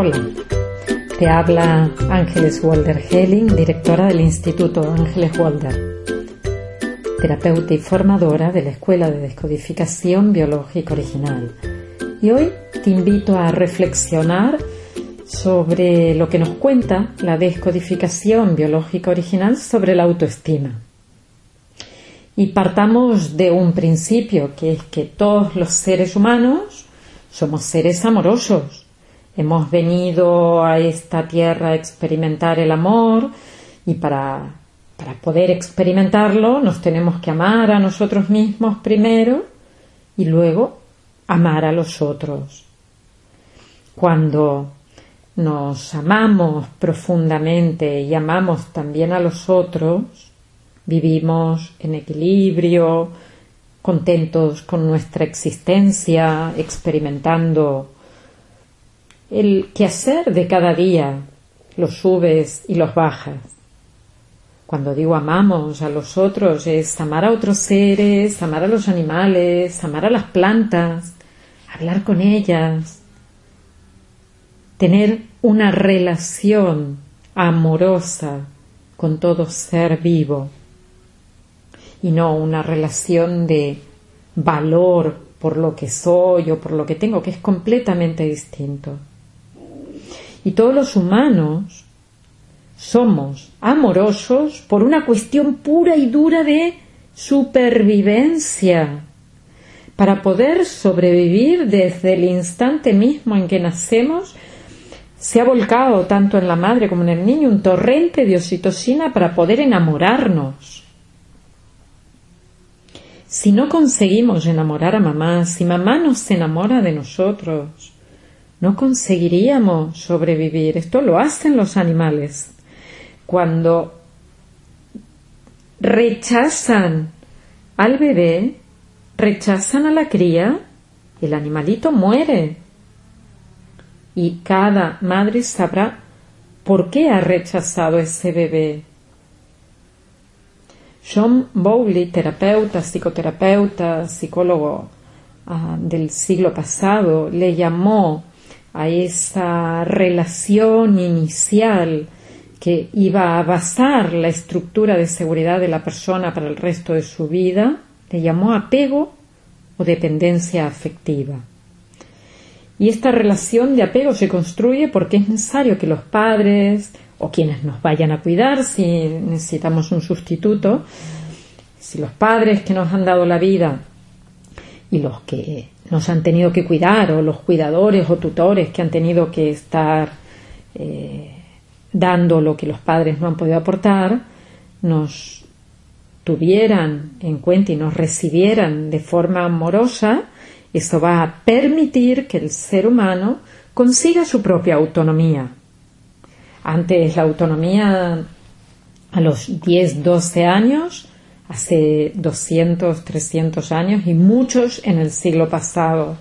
Hola, te habla Ángeles Walder Helling, directora del Instituto Ángeles Walder, terapeuta y formadora de la Escuela de Descodificación Biológica Original. Y hoy te invito a reflexionar sobre lo que nos cuenta la descodificación biológica original sobre la autoestima. Y partamos de un principio, que es que todos los seres humanos somos seres amorosos. Hemos venido a esta tierra a experimentar el amor y para, para poder experimentarlo nos tenemos que amar a nosotros mismos primero y luego amar a los otros. Cuando nos amamos profundamente y amamos también a los otros, vivimos en equilibrio, contentos con nuestra existencia, experimentando el quehacer de cada día, los subes y los bajas. Cuando digo amamos a los otros es amar a otros seres, amar a los animales, amar a las plantas, hablar con ellas, tener una relación amorosa con todo ser vivo y no una relación de valor por lo que soy o por lo que tengo, que es completamente distinto. Y todos los humanos somos amorosos por una cuestión pura y dura de supervivencia. Para poder sobrevivir desde el instante mismo en que nacemos, se ha volcado tanto en la madre como en el niño un torrente de oxitocina para poder enamorarnos. Si no conseguimos enamorar a mamá, si mamá no se enamora de nosotros, no conseguiríamos sobrevivir. Esto lo hacen los animales. Cuando rechazan al bebé, rechazan a la cría, el animalito muere. Y cada madre sabrá por qué ha rechazado ese bebé. John Bowley, terapeuta, psicoterapeuta, psicólogo ah, del siglo pasado, le llamó a esa relación inicial que iba a basar la estructura de seguridad de la persona para el resto de su vida, le llamó apego o dependencia afectiva. Y esta relación de apego se construye porque es necesario que los padres, o quienes nos vayan a cuidar si necesitamos un sustituto, si los padres que nos han dado la vida y los que nos han tenido que cuidar o los cuidadores o tutores que han tenido que estar eh, dando lo que los padres no han podido aportar, nos tuvieran en cuenta y nos recibieran de forma amorosa, eso va a permitir que el ser humano consiga su propia autonomía. Antes la autonomía a los 10, 12 años, hace 200, 300 años y muchos en el siglo pasado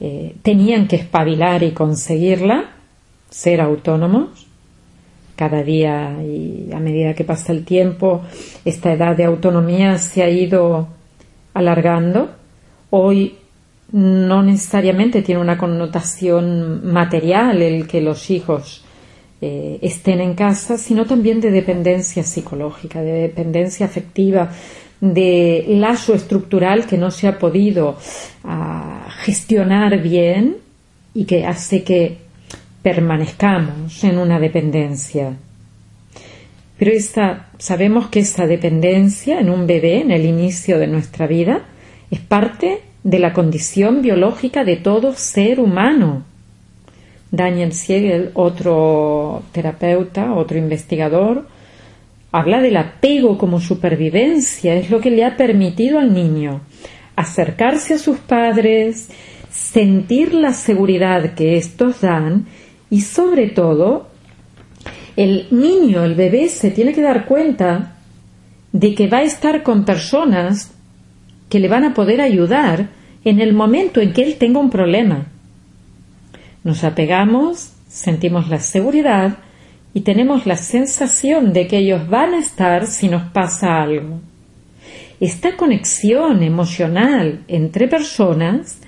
eh, tenían que espabilar y conseguirla, ser autónomos. Cada día y a medida que pasa el tiempo, esta edad de autonomía se ha ido alargando. Hoy no necesariamente tiene una connotación material el que los hijos eh, estén en casa, sino también de dependencia psicológica, de dependencia afectiva, de lazo estructural que no se ha podido ah, gestionar bien y que hace que permanezcamos en una dependencia. Pero esta, sabemos que esa dependencia en un bebé, en el inicio de nuestra vida, es parte de la condición biológica de todo ser humano. Daniel Siegel, otro terapeuta, otro investigador, habla del apego como supervivencia, es lo que le ha permitido al niño acercarse a sus padres, sentir la seguridad que estos dan y sobre todo el niño, el bebé, se tiene que dar cuenta de que va a estar con personas que le van a poder ayudar en el momento en que él tenga un problema. Nos apegamos, sentimos la seguridad y tenemos la sensación de que ellos van a estar si nos pasa algo. Esta conexión emocional entre personas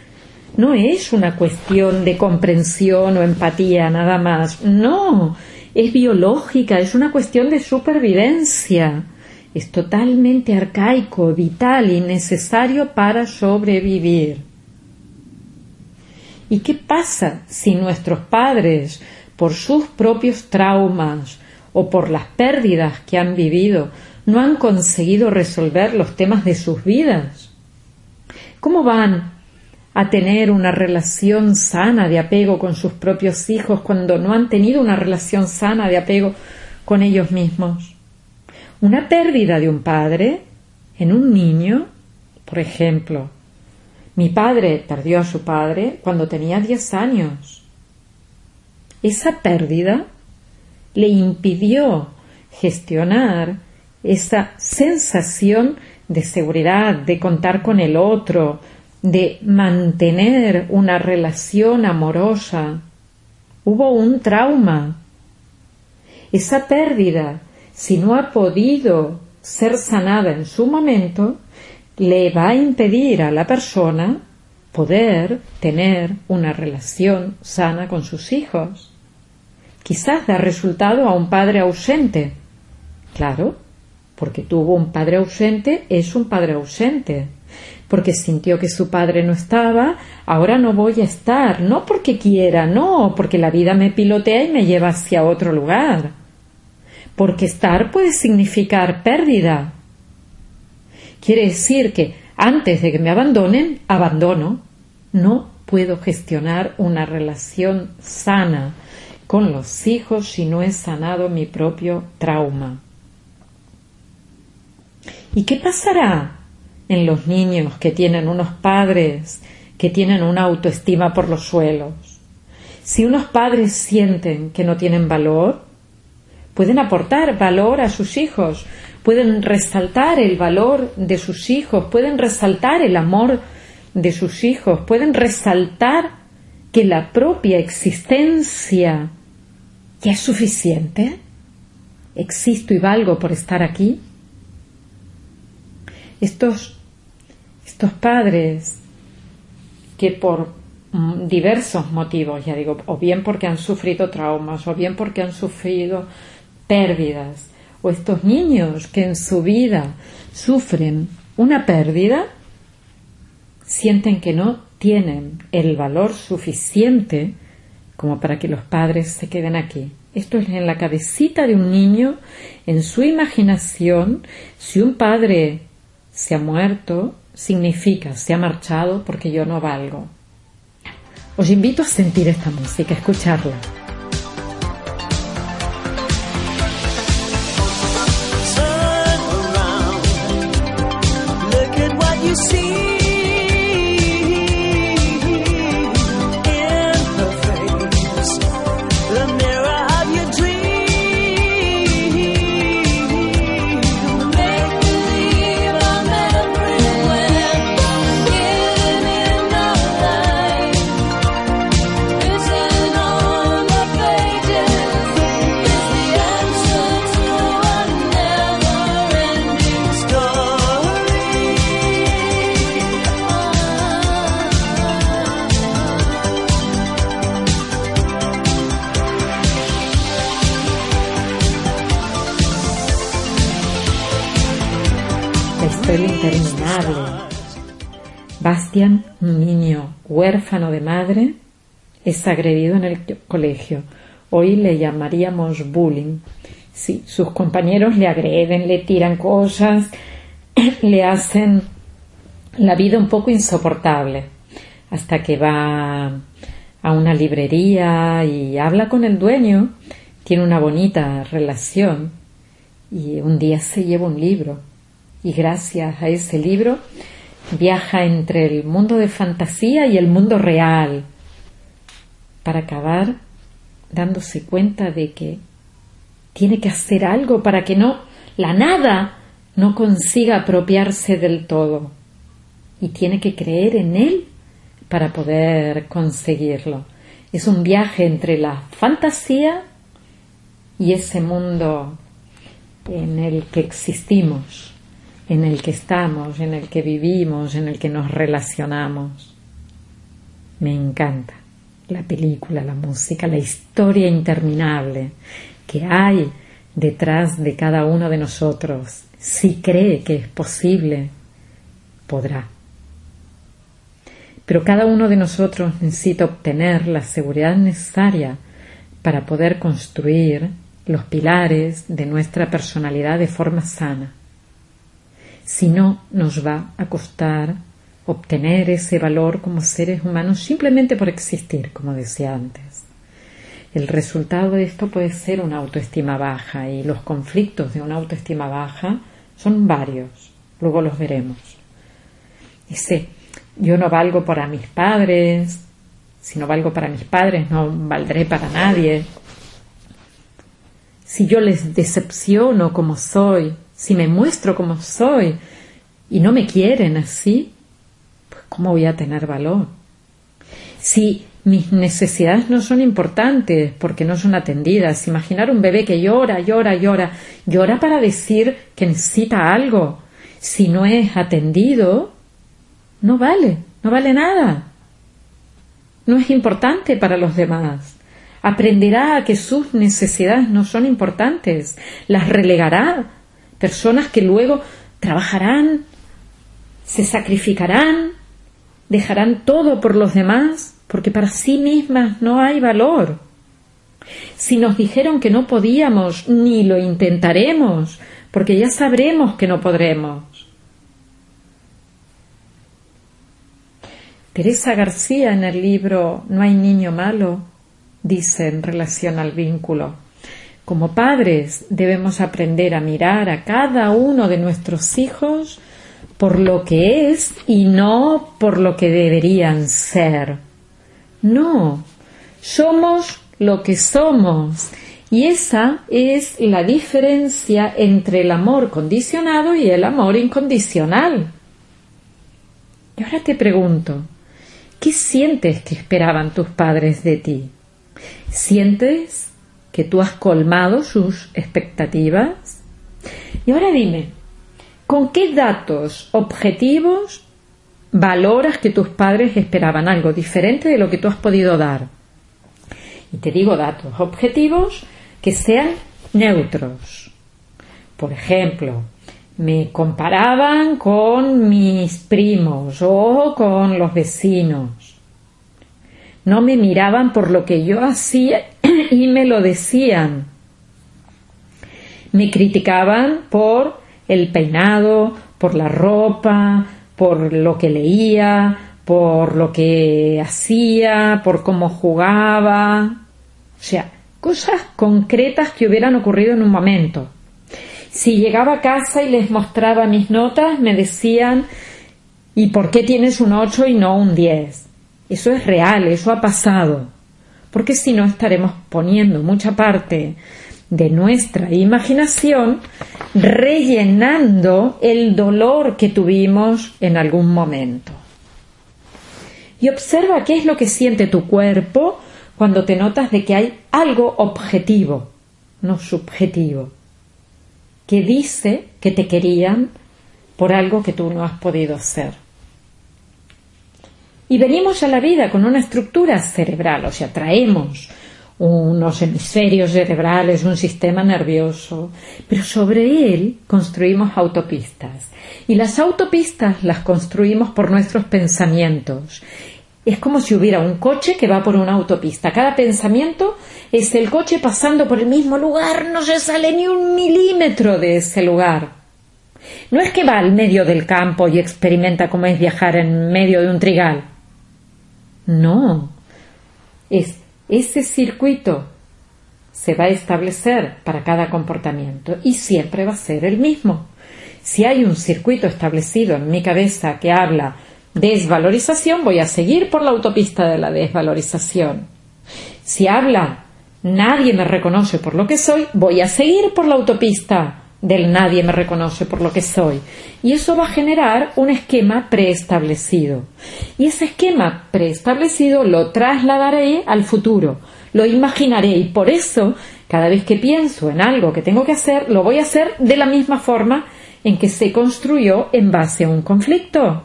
no es una cuestión de comprensión o empatía nada más, no, es biológica, es una cuestión de supervivencia, es totalmente arcaico, vital y necesario para sobrevivir. ¿Y qué pasa si nuestros padres, por sus propios traumas o por las pérdidas que han vivido, no han conseguido resolver los temas de sus vidas? ¿Cómo van a tener una relación sana de apego con sus propios hijos cuando no han tenido una relación sana de apego con ellos mismos? Una pérdida de un padre en un niño, por ejemplo, mi padre perdió a su padre cuando tenía 10 años. Esa pérdida le impidió gestionar esa sensación de seguridad, de contar con el otro, de mantener una relación amorosa. Hubo un trauma. Esa pérdida, si no ha podido ser sanada en su momento, le va a impedir a la persona poder tener una relación sana con sus hijos. Quizás da resultado a un padre ausente. Claro, porque tuvo un padre ausente, es un padre ausente. Porque sintió que su padre no estaba, ahora no voy a estar, no porque quiera, no, porque la vida me pilotea y me lleva hacia otro lugar. Porque estar puede significar pérdida. Quiere decir que antes de que me abandonen, abandono. No puedo gestionar una relación sana con los hijos si no he sanado mi propio trauma. ¿Y qué pasará en los niños que tienen unos padres que tienen una autoestima por los suelos? Si unos padres sienten que no tienen valor, pueden aportar valor a sus hijos, pueden resaltar el valor de sus hijos, pueden resaltar el amor de sus hijos, pueden resaltar que la propia existencia ya es suficiente. Existo y valgo por estar aquí estos, estos padres que por mm, diversos motivos, ya digo, o bien porque han sufrido traumas, o bien porque han sufrido pérdidas, o estos niños que en su vida sufren una pérdida, sienten que no tienen el valor suficiente como para que los padres se queden aquí. Esto es en la cabecita de un niño, en su imaginación, si un padre se ha muerto significa se ha marchado porque yo no valgo. Os invito a sentir esta música, a escucharla. you see Bastian, un niño huérfano de madre, es agredido en el colegio. Hoy le llamaríamos bullying. Sí, sus compañeros le agreden, le tiran cosas, le hacen la vida un poco insoportable. Hasta que va a una librería y habla con el dueño, tiene una bonita relación y un día se lleva un libro. Y gracias a ese libro viaja entre el mundo de fantasía y el mundo real para acabar dándose cuenta de que tiene que hacer algo para que no la nada no consiga apropiarse del todo y tiene que creer en él para poder conseguirlo. Es un viaje entre la fantasía y ese mundo en el que existimos en el que estamos, en el que vivimos, en el que nos relacionamos. Me encanta la película, la música, la historia interminable que hay detrás de cada uno de nosotros. Si cree que es posible, podrá. Pero cada uno de nosotros necesita obtener la seguridad necesaria para poder construir los pilares de nuestra personalidad de forma sana. Si no, nos va a costar obtener ese valor como seres humanos simplemente por existir, como decía antes. El resultado de esto puede ser una autoestima baja y los conflictos de una autoestima baja son varios. Luego los veremos. Dice, yo no valgo para mis padres, si no valgo para mis padres no valdré para nadie. Si yo les decepciono como soy, si me muestro como soy y no me quieren así, pues ¿cómo voy a tener valor? Si mis necesidades no son importantes porque no son atendidas. Imaginar un bebé que llora, llora, llora, llora para decir que necesita algo. Si no es atendido, no vale, no vale nada. No es importante para los demás. Aprenderá que sus necesidades no son importantes. Las relegará. Personas que luego trabajarán, se sacrificarán, dejarán todo por los demás porque para sí mismas no hay valor. Si nos dijeron que no podíamos, ni lo intentaremos, porque ya sabremos que no podremos. Teresa García en el libro No hay niño malo dice en relación al vínculo, como padres debemos aprender a mirar a cada uno de nuestros hijos por lo que es y no por lo que deberían ser. No, somos lo que somos. Y esa es la diferencia entre el amor condicionado y el amor incondicional. Y ahora te pregunto, ¿qué sientes que esperaban tus padres de ti? ¿Sientes que tú has colmado sus expectativas? Y ahora dime, ¿con qué datos objetivos valoras que tus padres esperaban algo diferente de lo que tú has podido dar. Y te digo datos objetivos que sean neutros. Por ejemplo, me comparaban con mis primos o con los vecinos. No me miraban por lo que yo hacía y me lo decían. Me criticaban por el peinado, por la ropa, por lo que leía, por lo que hacía, por cómo jugaba. O sea, cosas concretas que hubieran ocurrido en un momento. Si llegaba a casa y les mostraba mis notas, me decían, ¿y por qué tienes un 8 y no un 10? Eso es real, eso ha pasado. Porque si no estaremos poniendo mucha parte de nuestra imaginación rellenando el dolor que tuvimos en algún momento. Y observa qué es lo que siente tu cuerpo cuando te notas de que hay algo objetivo, no subjetivo, que dice que te querían por algo que tú no has podido ser. Y venimos a la vida con una estructura cerebral, o sea, traemos unos hemisferios cerebrales, un sistema nervioso, pero sobre él construimos autopistas. Y las autopistas las construimos por nuestros pensamientos. Es como si hubiera un coche que va por una autopista. Cada pensamiento es el coche pasando por el mismo lugar, no se sale ni un milímetro de ese lugar. No es que va al medio del campo y experimenta cómo es viajar en medio de un trigal. No, es ese circuito se va a establecer para cada comportamiento y siempre va a ser el mismo. Si hay un circuito establecido en mi cabeza que habla desvalorización, voy a seguir por la autopista de la desvalorización. Si habla nadie me reconoce por lo que soy, voy a seguir por la autopista del nadie me reconoce por lo que soy. Y eso va a generar un esquema preestablecido. Y ese esquema preestablecido lo trasladaré al futuro, lo imaginaré y por eso cada vez que pienso en algo que tengo que hacer, lo voy a hacer de la misma forma en que se construyó en base a un conflicto.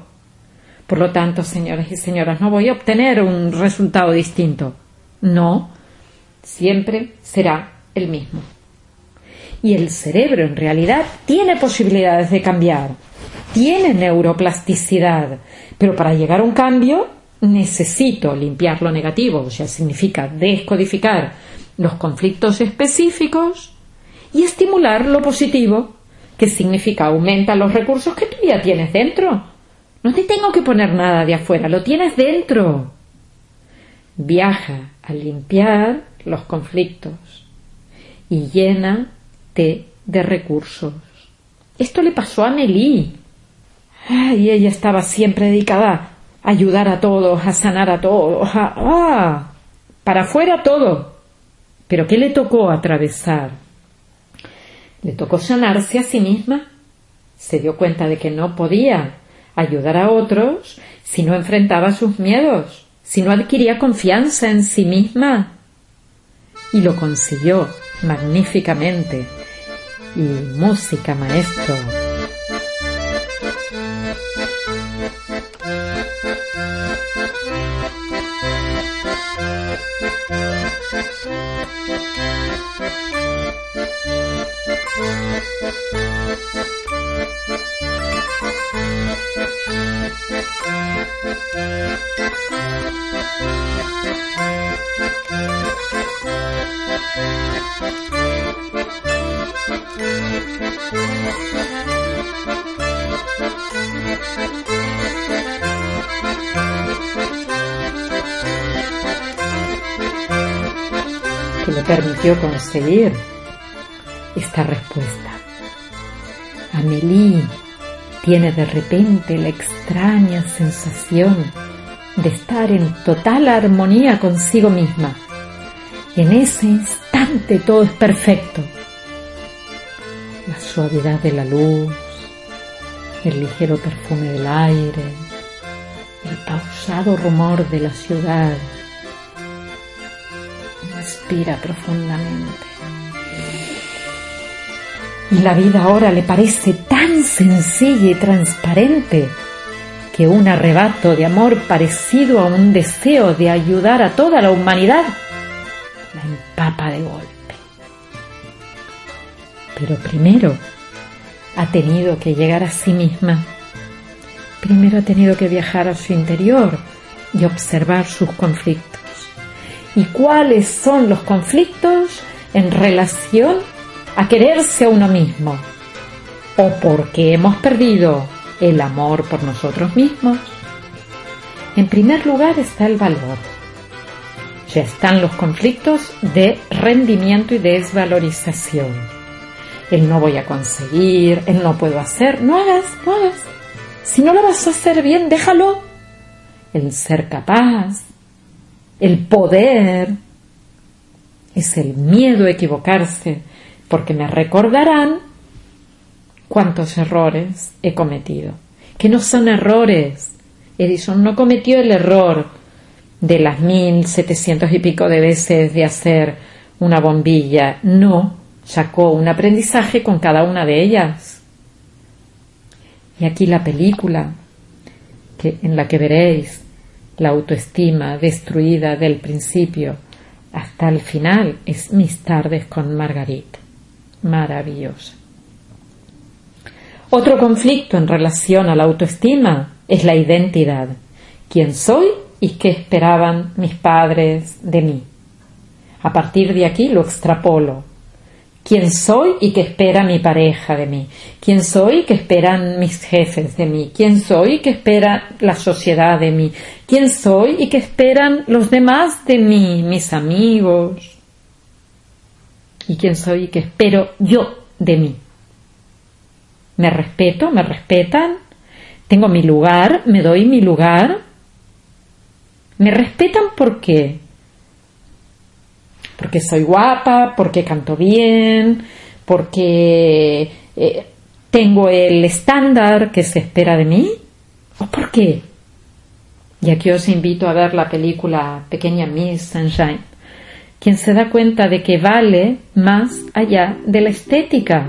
Por lo tanto, señores y señoras, no voy a obtener un resultado distinto. No, siempre será el mismo. Y el cerebro en realidad tiene posibilidades de cambiar, tiene neuroplasticidad, pero para llegar a un cambio necesito limpiar lo negativo, sea, significa descodificar los conflictos específicos y estimular lo positivo, que significa aumenta los recursos que tú ya tienes dentro. No te tengo que poner nada de afuera, lo tienes dentro. Viaja a limpiar los conflictos y de recursos. Esto le pasó a Nelly. Y ella estaba siempre dedicada a ayudar a todos, a sanar a todos, a, ¡ah! para afuera todo. Pero ¿qué le tocó atravesar? Le tocó sanarse a sí misma. Se dio cuenta de que no podía ayudar a otros si no enfrentaba sus miedos, si no adquiría confianza en sí misma. Y lo consiguió magníficamente. Y música, maestro. Permitió conseguir esta respuesta. Amelie tiene de repente la extraña sensación de estar en total armonía consigo misma. En ese instante todo es perfecto. La suavidad de la luz, el ligero perfume del aire, el pausado rumor de la ciudad. Respira profundamente. Y la vida ahora le parece tan sencilla y transparente que un arrebato de amor parecido a un deseo de ayudar a toda la humanidad la empapa de golpe. Pero primero ha tenido que llegar a sí misma. Primero ha tenido que viajar a su interior y observar sus conflictos. ¿Y cuáles son los conflictos en relación a quererse a uno mismo o porque hemos perdido el amor por nosotros mismos, en primer lugar está el valor. Ya están los conflictos de rendimiento y desvalorización. El no voy a conseguir, el no puedo hacer, no hagas, no hagas. Si no lo vas a hacer bien, déjalo. El ser capaz, el poder, es el miedo a equivocarse, porque me recordarán cuántos errores he cometido. Que no son errores. Edison no cometió el error de las mil setecientos y pico de veces de hacer una bombilla. No, sacó un aprendizaje con cada una de ellas. Y aquí la película que, en la que veréis la autoestima destruida del principio hasta el final es Mis tardes con Margarita maravillosa. Otro conflicto en relación a la autoestima es la identidad. ¿Quién soy y qué esperaban mis padres de mí? A partir de aquí lo extrapolo. ¿Quién soy y qué espera mi pareja de mí? ¿Quién soy y qué esperan mis jefes de mí? ¿Quién soy y qué espera la sociedad de mí? ¿Quién soy y qué esperan los demás de mí, mis amigos, y quién soy y qué espero yo de mí. Me respeto, me respetan, tengo mi lugar, me doy mi lugar. Me respetan por qué? Porque soy guapa, porque canto bien, porque eh, tengo el estándar que se espera de mí. ¿O por qué? Y aquí os invito a ver la película Pequeña Miss Sunshine quien se da cuenta de que vale más allá de la estética.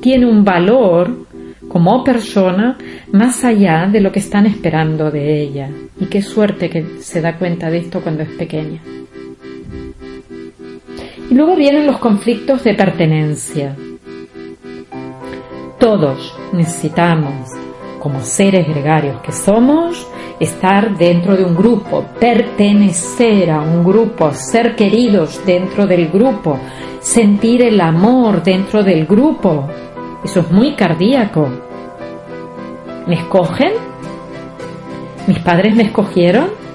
Tiene un valor como persona más allá de lo que están esperando de ella. Y qué suerte que se da cuenta de esto cuando es pequeña. Y luego vienen los conflictos de pertenencia. Todos necesitamos, como seres gregarios que somos, estar dentro de un grupo, pertenecer a un grupo, ser queridos dentro del grupo, sentir el amor dentro del grupo. Eso es muy cardíaco. ¿Me escogen? ¿Mis padres me escogieron?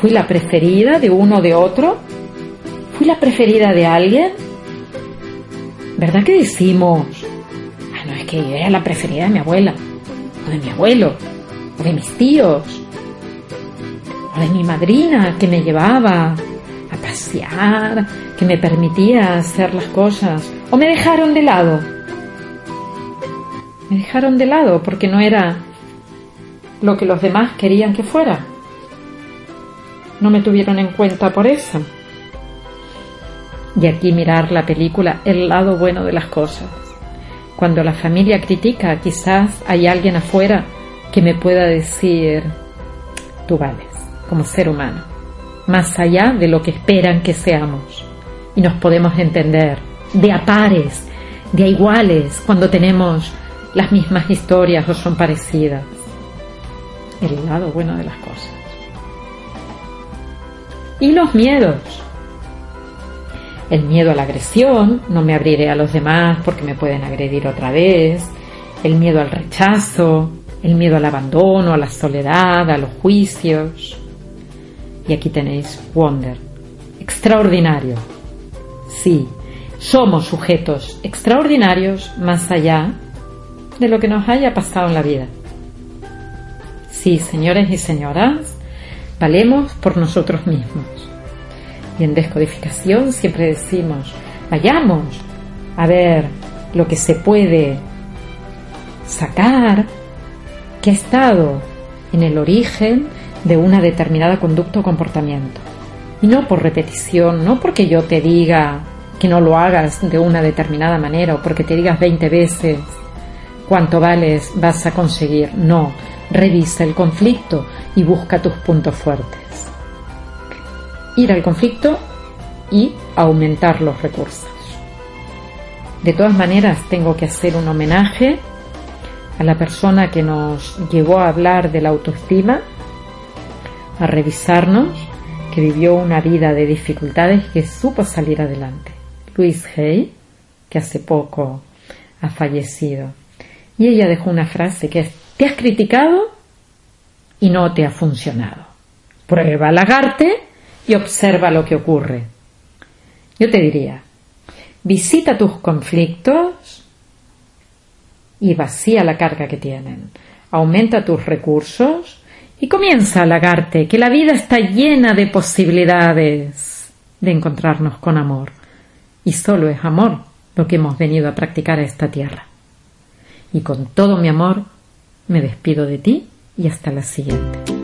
¿Fui la preferida de uno o de otro? ¿Fui la preferida de alguien? ¿Verdad que decimos, ah, no, es que yo era la preferida de mi abuela, o de mi abuelo, o de mis tíos, o de mi madrina que me llevaba a pasear, que me permitía hacer las cosas, o me dejaron de lado? Me dejaron de lado porque no era lo que los demás querían que fuera. No me tuvieron en cuenta por eso. Y aquí mirar la película El lado bueno de las cosas. Cuando la familia critica, quizás hay alguien afuera que me pueda decir, tú vales como ser humano, más allá de lo que esperan que seamos. Y nos podemos entender de a pares, de a iguales, cuando tenemos las mismas historias o son parecidas. El lado bueno de las cosas. Y los miedos el miedo a la agresión, no me abriré a los demás porque me pueden agredir otra vez, el miedo al rechazo, el miedo al abandono, a la soledad, a los juicios. Y aquí tenéis Wonder, extraordinario. Sí, somos sujetos extraordinarios más allá de lo que nos haya pasado en la vida. Sí, señores y señoras, valemos por nosotros mismos. Y en descodificación siempre decimos, vayamos a ver lo que se puede sacar que ha estado en el origen de una determinada conducta o comportamiento. Y no por repetición, no porque yo te diga que no lo hagas de una determinada manera o porque te digas 20 veces cuánto vales vas a conseguir. No, revisa el conflicto y busca tus puntos fuertes ir al conflicto y aumentar los recursos. De todas maneras, tengo que hacer un homenaje a la persona que nos llevó a hablar de la autoestima, a revisarnos, que vivió una vida de dificultades que supo salir adelante. Luis Hay, que hace poco ha fallecido. Y ella dejó una frase que es, te has criticado y no te ha funcionado. Prueba a lagarte y observa lo que ocurre. Yo te diría, visita tus conflictos y vacía la carga que tienen. Aumenta tus recursos y comienza a halagarte que la vida está llena de posibilidades de encontrarnos con amor. Y solo es amor lo que hemos venido a practicar a esta tierra. Y con todo mi amor me despido de ti y hasta la siguiente.